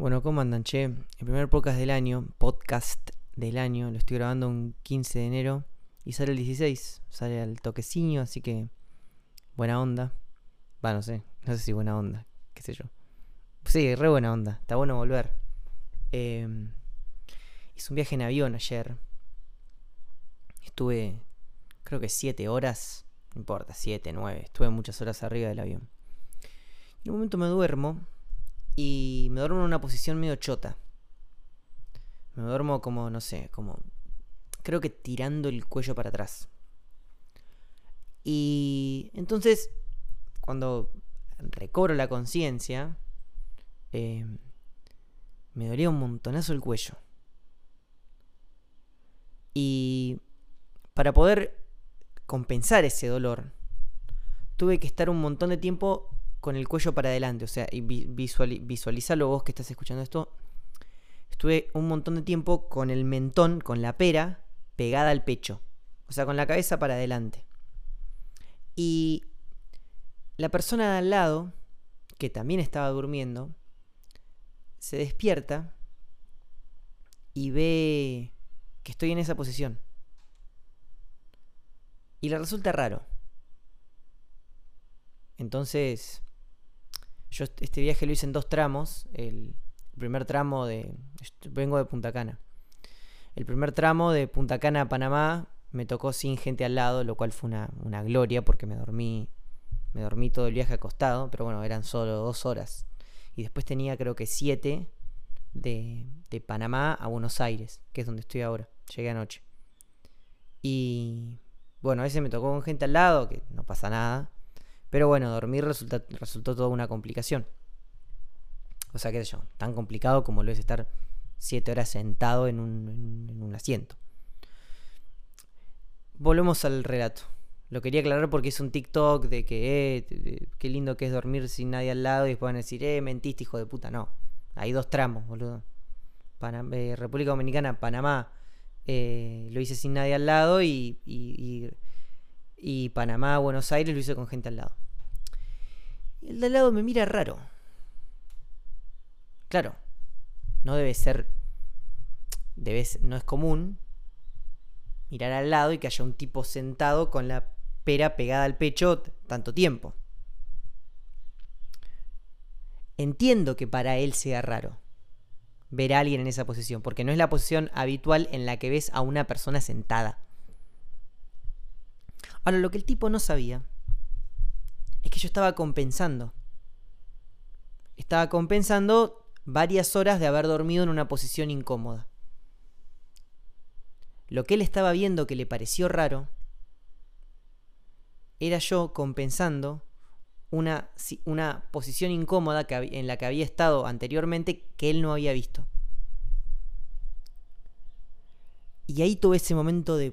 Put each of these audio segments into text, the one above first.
Bueno, ¿cómo andan, che? El primer podcast del año, podcast del año, lo estoy grabando un 15 de enero y sale el 16, sale al toquecino, así que buena onda. Va, no sé, no sé si buena onda, qué sé yo. Sí, re buena onda, está bueno volver. Eh, hice un viaje en avión ayer. Estuve, creo que 7 horas, no importa, 7, 9, estuve muchas horas arriba del avión. En un momento me duermo y me duermo en una posición medio chota. Me duermo como, no sé, como... Creo que tirando el cuello para atrás. Y entonces, cuando recobro la conciencia, eh, me dolía un montonazo el cuello. Y para poder compensar ese dolor, tuve que estar un montón de tiempo con el cuello para adelante. O sea, y visualizalo vos que estás escuchando esto. Estuve un montón de tiempo con el mentón, con la pera, pegada al pecho. O sea, con la cabeza para adelante. Y la persona de al lado, que también estaba durmiendo, se despierta y ve que estoy en esa posición. Y le resulta raro. Entonces, yo este viaje lo hice en dos tramos. El primer tramo de... Vengo de Punta Cana. El primer tramo de Punta Cana a Panamá me tocó sin gente al lado, lo cual fue una, gloria porque me dormí, me dormí todo el viaje acostado, pero bueno, eran solo dos horas. Y después tenía creo que siete de, de Panamá a Buenos Aires, que es donde estoy ahora. Llegué anoche. Y bueno, a veces me tocó con gente al lado, que no pasa nada. Pero bueno, dormir resultó toda una complicación. O sea, qué sé yo, tan complicado como lo es estar siete horas sentado en un, asiento. Volvemos al relato. Lo quería aclarar porque es un TikTok de que, eh, qué lindo que es dormir sin nadie al lado y después van a decir, eh, mentiste, hijo de puta. No, hay dos tramos, boludo. Eh, República Dominicana, Panamá, eh, lo hice sin nadie al lado y Panamá, Buenos Aires lo hice con gente al lado. Y el de al lado me mira raro. Claro, no debe ser. Debe, no es común mirar al lado y que haya un tipo sentado con la pera pegada al pecho tanto tiempo. Entiendo que para él sea raro ver a alguien en esa posición, porque no es la posición habitual en la que ves a una persona sentada. Ahora, lo que el tipo no sabía es que yo estaba compensando. Estaba compensando varias horas de haber dormido en una posición incómoda. Lo que él estaba viendo que le pareció raro era yo compensando una, una posición incómoda que, en la que había estado anteriormente que él no había visto. Y ahí tuve ese momento de...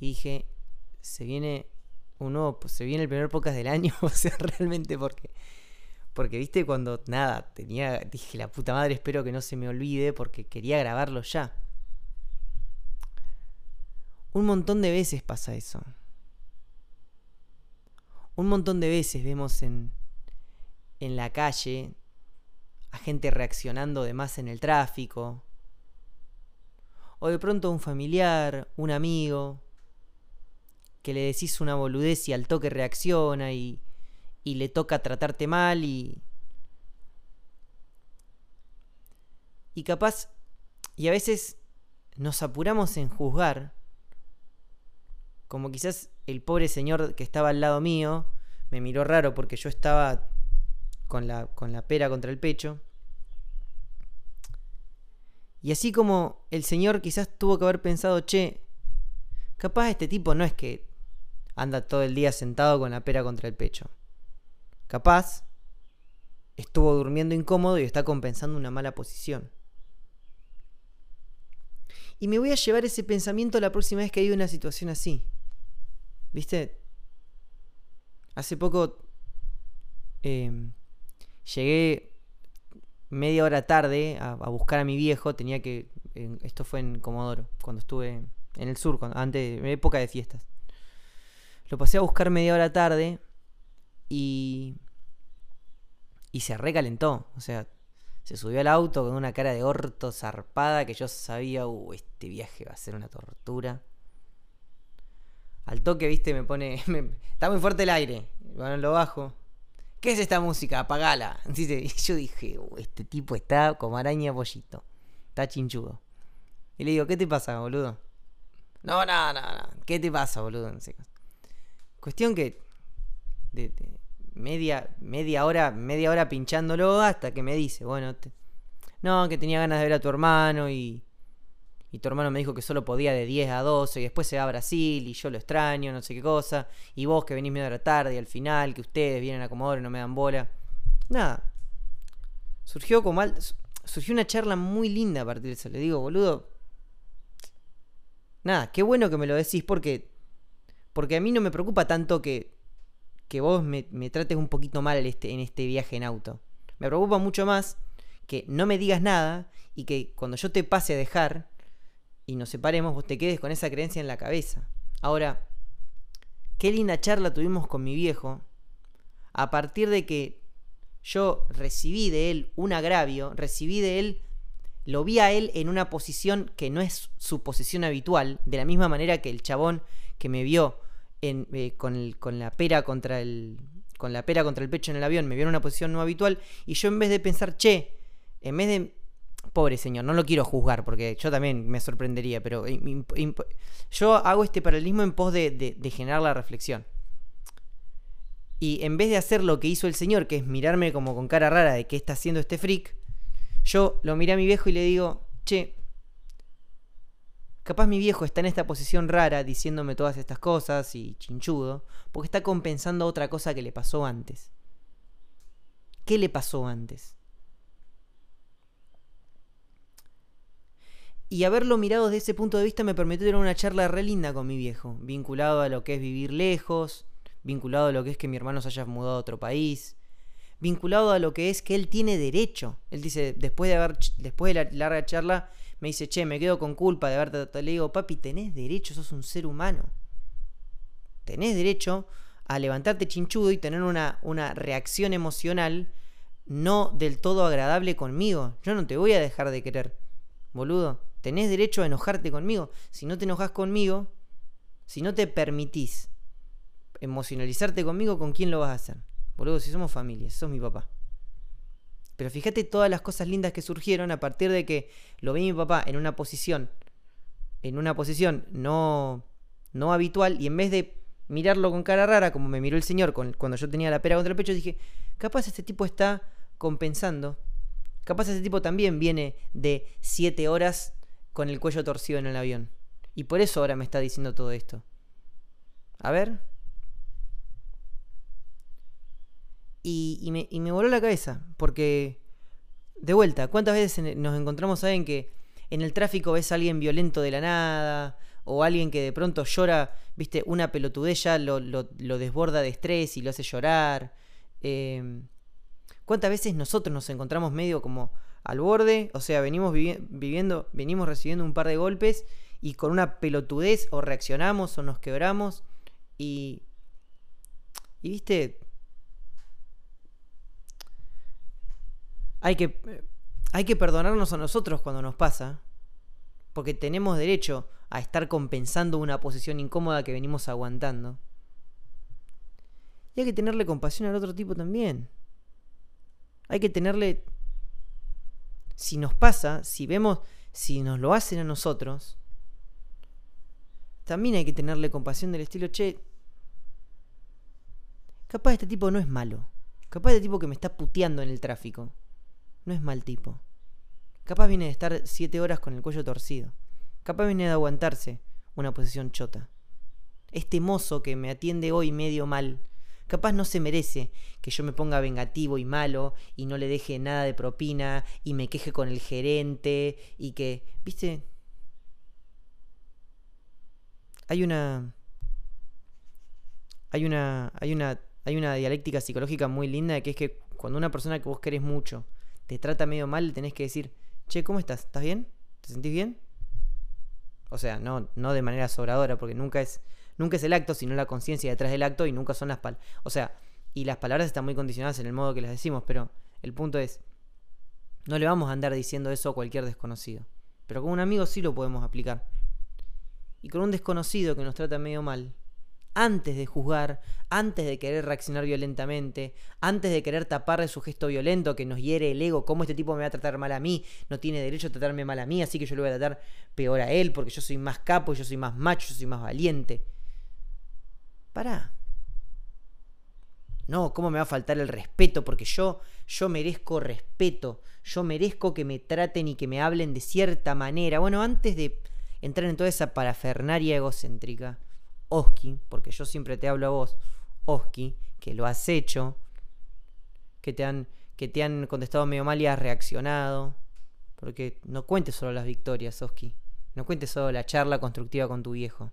Y dije, se viene un nuevo, pues se viene el primer podcast del año, o sea, realmente porque... Porque, viste, cuando nada, tenía, dije, la puta madre, espero que no se me olvide porque quería grabarlo ya. Un montón de veces pasa eso. Un montón de veces vemos en, en la calle a gente reaccionando de más en el tráfico. O de pronto un familiar, un amigo, que le decís una boludez y al toque reacciona y, y le toca tratarte mal y... Y capaz, y a veces nos apuramos en juzgar, como quizás el pobre señor que estaba al lado mío me miró raro porque yo estaba con la, con la pera contra el pecho. Y así como el señor quizás tuvo que haber pensado, che, capaz este tipo no es que anda todo el día sentado con la pera contra el pecho. Capaz estuvo durmiendo incómodo y está compensando una mala posición. Y me voy a llevar ese pensamiento la próxima vez que haya una situación así. ¿Viste? Hace poco em, llegué media hora tarde a, buscar a mi viejo. Tenía que. esto fue en Comodoro, cuando estuve en el sur, antes, en época de fiestas. Lo pasé a buscar media hora tarde y, y se recalentó. O sea, se subió al auto con una cara de orto zarpada que yo sabía, uh, este viaje va a ser una tortura. Al toque, viste, me pone. está muy fuerte el aire. Bueno, lo bajo. ¿Qué es esta música? Apagala. Y yo dije, uh, este tipo está como araña pollito. Está chinchudo. Y le digo, ¿qué te pasa, boludo? No, no, no, no. ¿Qué te pasa, boludo? Cuestión que. De, media, media hora, media hora pinchándolo hasta que me dice, bueno, no, que tenía ganas de ver a tu hermano y, y tu hermano me dijo que solo podía de 10 a 12 y después se va a Brasil y yo lo extraño, no sé qué cosa, y vos que venís medio de la tarde y al final que ustedes vienen a Comodoro y no me dan bola. Nada. Surgió como mal, surgió una charla muy linda a partir de eso. Le digo, boludo. Nada, qué bueno que me lo decís porque porque a mí no me preocupa tanto que que vos me, trates un poquito mal este, en este viaje en auto. Me preocupa mucho más que no me digas nada y que cuando yo te pase a dejar y nos separemos, vos te quedes con esa creencia en la cabeza. Ahora, qué linda charla tuvimos con mi viejo a partir de que yo recibí de él un agravio, recibí de él, lo vi a él en una posición que no es su posición habitual, de la misma manera que el chabón que me vio eh, con, la pera contra el con la pera contra el pecho en el avión me vio en una posición no habitual y yo en vez de pensar, che, en vez de pobre señor, no lo quiero juzgar porque yo también me sorprendería, pero yo hago este paralelismo en pos de, de, generar la reflexión. Y en vez de hacer lo que hizo el señor, que es mirarme como con cara rara de qué está haciendo este freak, yo lo miré a mi viejo y le digo, che, Capaz mi viejo está en esta posición rara diciéndome todas estas cosas y chinchudo, porque está compensando otra cosa que le pasó antes. ¿Qué le pasó antes? Y haberlo mirado desde ese punto de vista me permitió tener una charla re linda con mi viejo, vinculado a lo que es vivir lejos, vinculado a lo que es que mi hermano se haya mudado a otro país, vinculado a lo que es que él tiene derecho. Él dice, después de haber después de la larga charla, me dice, che, me quedo con culpa de haberte Le digo, papi, tenés derecho, sos un ser humano. Tenés derecho a levantarte chinchudo y tener una, una reacción emocional no del todo agradable conmigo. Yo no te voy a dejar de querer, boludo. Tenés derecho a enojarte conmigo. Si no te enojas conmigo, si no te permitís emocionalizarte conmigo, ¿con quién lo vas a hacer? Boludo, si somos familia, si sos mi papá. Pero fíjate todas las cosas lindas que surgieron a partir de que lo vi mi papá en una posición, en una posición no, no habitual, y en vez de mirarlo con cara rara, como me miró el señor cuando yo tenía la pera contra el pecho, dije, capaz este tipo está compensando. Capaz este tipo también viene de siete horas con el cuello torcido en el avión. Y por eso ahora me está diciendo todo esto. A ver. Y, me, voló la cabeza, porque, de vuelta, ¿cuántas veces nos encontramos a alguien que en el tráfico ves a alguien violento de la nada, o alguien que de pronto llora, viste, una pelotudez ya lo, desborda de estrés y lo hace llorar? Em, ¿Cuántas veces nosotros nos encontramos medio como al borde? O sea, venimos viviendo, venimos recibiendo un par de golpes y con una pelotudez o reaccionamos o nos quebramos y... Y viste, hay que, hay que perdonarnos a nosotros cuando nos pasa, porque tenemos derecho a estar compensando una posición incómoda que venimos aguantando. Y hay que tenerle compasión al otro tipo también. Hay que tenerle... Si nos pasa, si vemos, si nos lo hacen a nosotros, también hay que tenerle compasión del estilo, che, capaz este tipo no es malo. Capaz este tipo que me está puteando en el tráfico no es mal tipo. Capaz viene de estar siete horas con el cuello torcido. Capaz viene de aguantarse una posición chota. Este mozo que me atiende hoy medio mal, capaz no se merece que yo me ponga vengativo y malo y no le deje nada de propina y me queje con el gerente y que, viste, hay una hay una hay una hay una dialéctica psicológica muy linda que es que cuando una persona que vos querés mucho te trata medio mal, tenés que decir, che, ¿cómo estás? ¿Estás bien? ¿Te sentís bien? O sea, no, no de manera sobradora, porque nunca es, nunca es el acto, sino la conciencia detrás del acto y nunca son las palabras. O sea, y las palabras están muy condicionadas en el modo que las decimos, pero El punto es, no le vamos a andar diciendo eso a cualquier desconocido. Pero con un amigo sí lo podemos aplicar. Y con un desconocido que nos trata medio mal, antes de juzgar, antes de querer reaccionar violentamente, antes de querer taparle su gesto violento que nos hiere el ego, cómo este tipo me va a tratar mal a mí, no tiene derecho a tratarme mal a mí, así que yo lo voy a tratar peor a él porque yo soy más capo, yo soy más macho, yo soy más valiente. Pará. No, ¿cómo me va a faltar el respeto? Porque yo, yo merezco respeto, yo merezco que me traten y que me hablen de cierta manera. Bueno, antes de entrar en toda esa parafernaria egocéntrica, Oski, porque yo siempre te hablo a vos, Oski, que lo has hecho, que te han, que te han contestado medio mal y has reaccionado. Porque no cuentes solo las victorias, Oski. No cuentes solo la charla constructiva con tu viejo.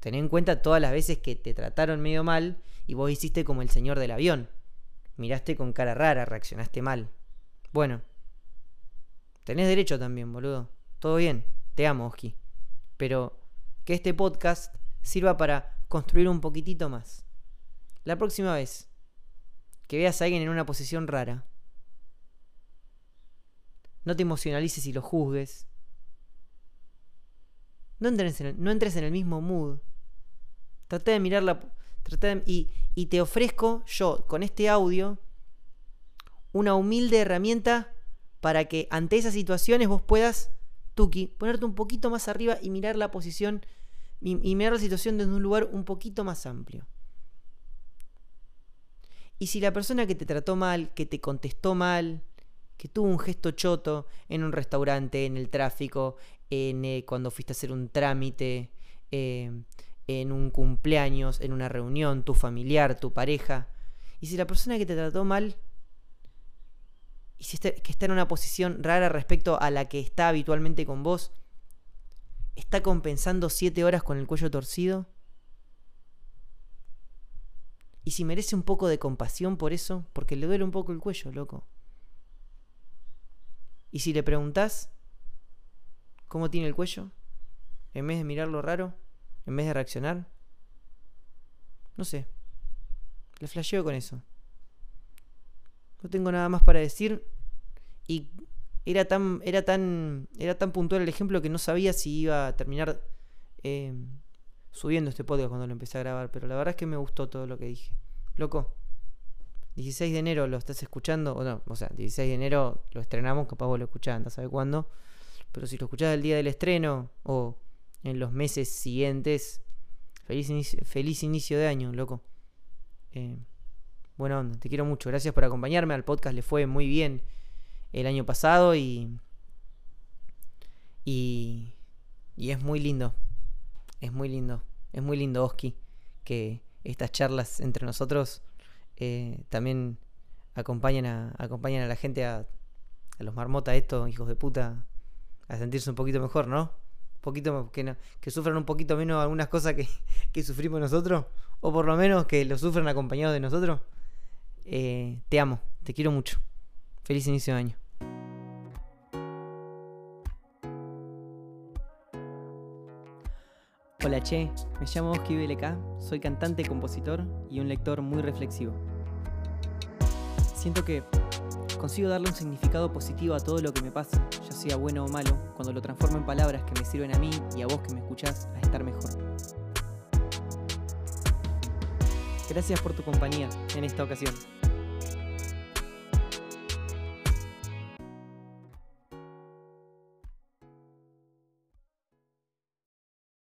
Ten en cuenta todas las veces que te trataron medio mal y vos hiciste como el señor del avión. Miraste con cara rara, reaccionaste mal. Bueno, tenés derecho también, boludo. Todo bien, te amo, Oski. Pero que este podcast sirva para construir un poquitito más. La próxima vez que veas a alguien en una posición rara, no te emocionalices y lo juzgues. No entres en el, mismo mood. Trata de mirarla. y, y te ofrezco yo, con este audio, una humilde herramienta para que ante esas situaciones vos puedas Tuki, ponerte un poquito más arriba y mirar la posición y, mirar la situación desde un lugar un poquito más amplio. Y si la persona que te trató mal, que te contestó mal, que tuvo un gesto choto en un restaurante, en el tráfico, en, eh, cuando fuiste a hacer un trámite, eh, en un cumpleaños, en una reunión, tu familiar, tu pareja, y si la persona que te trató mal y si que está en una posición rara respecto a la que está habitualmente con vos, ¿está compensando siete horas con el cuello torcido? Y si merece un poco de compasión por eso, porque le duele un poco el cuello, loco. Y si le preguntás cómo tiene el cuello, en vez de mirarlo raro, en vez de reaccionar, no sé, le flasheo con eso. No tengo nada más para decir. Y era tan, era tan, era tan puntual el ejemplo que no sabía si iba a terminar eh, subiendo este podcast cuando lo empecé a grabar. Pero la verdad es que me gustó todo lo que dije. Loco, 16 de enero lo estás escuchando, o no, o sea, 16 de enero lo estrenamos, capaz vos lo escuchás, no sabe cuándo. Pero si lo escuchás el día del estreno o en los meses siguientes, feliz inicio, feliz inicio de año, loco. Eh, bueno te quiero mucho. Gracias por acompañarme. Al podcast le fue muy bien el año pasado y. Y. Y es muy lindo. Es muy lindo. Es muy lindo, Oski, que estas charlas entre nosotros eh, también acompañan a, acompañan a la gente a, los marmotas estos, hijos de puta, a sentirse un poquito mejor, ¿no? Un poquito que, que sufran un poquito menos algunas cosas que, que sufrimos nosotros, o por lo menos que lo sufran acompañados de nosotros. Eh, te amo, te quiero mucho. Feliz inicio de año. Hola Che, me llamo Oski BLK, soy cantante, compositor y un lector muy reflexivo. Siento que consigo darle un significado positivo a todo lo que me pasa, ya sea bueno o malo, cuando lo transformo en palabras que me sirven a mí y a vos que me escuchás a estar mejor. Gracias por tu compañía en esta ocasión.